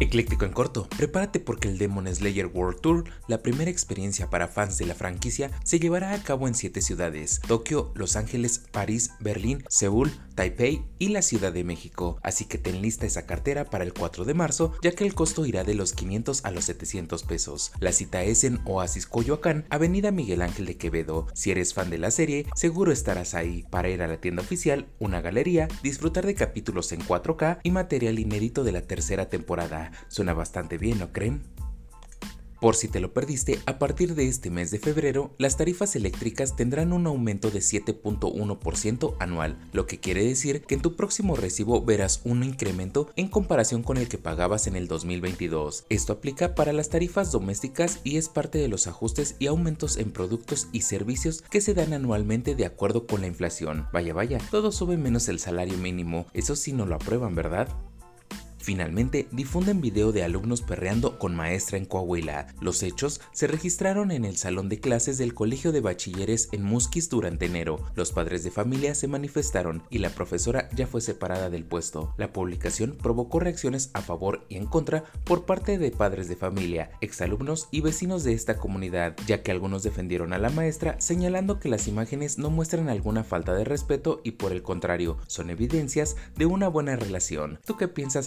Ecléctico en corto, prepárate porque el Demon Slayer World Tour, la primera experiencia para fans de la franquicia, se llevará a cabo en 7 ciudades, Tokio, Los Ángeles, París, Berlín, Seúl, Taipei y la Ciudad de México, así que ten lista esa cartera para el 4 de marzo, ya que el costo irá de los 500 a los 700 pesos. La cita es en Oasis Coyoacán, Avenida Miguel Ángel de Quevedo. Si eres fan de la serie, seguro estarás ahí para ir a la tienda oficial, una galería, disfrutar de capítulos en 4K y material inédito de la tercera temporada. Suena bastante bien, ¿no creen? Por si te lo perdiste, a partir de este mes de febrero, las tarifas eléctricas tendrán un aumento de 7.1% anual, lo que quiere decir que en tu próximo recibo verás un incremento en comparación con el que pagabas en el 2022. Esto aplica para las tarifas domésticas y es parte de los ajustes y aumentos en productos y servicios que se dan anualmente de acuerdo con la inflación. Vaya, vaya, todo sube menos el salario mínimo, eso sí no lo aprueban, ¿verdad? Finalmente, difunden video de alumnos perreando con maestra en Coahuila. Los hechos se registraron en el salón de clases del Colegio de Bachilleres en Musquis durante enero. Los padres de familia se manifestaron y la profesora ya fue separada del puesto. La publicación provocó reacciones a favor y en contra por parte de padres de familia, exalumnos y vecinos de esta comunidad, ya que algunos defendieron a la maestra señalando que las imágenes no muestran alguna falta de respeto y por el contrario, son evidencias de una buena relación. ¿Tú qué piensas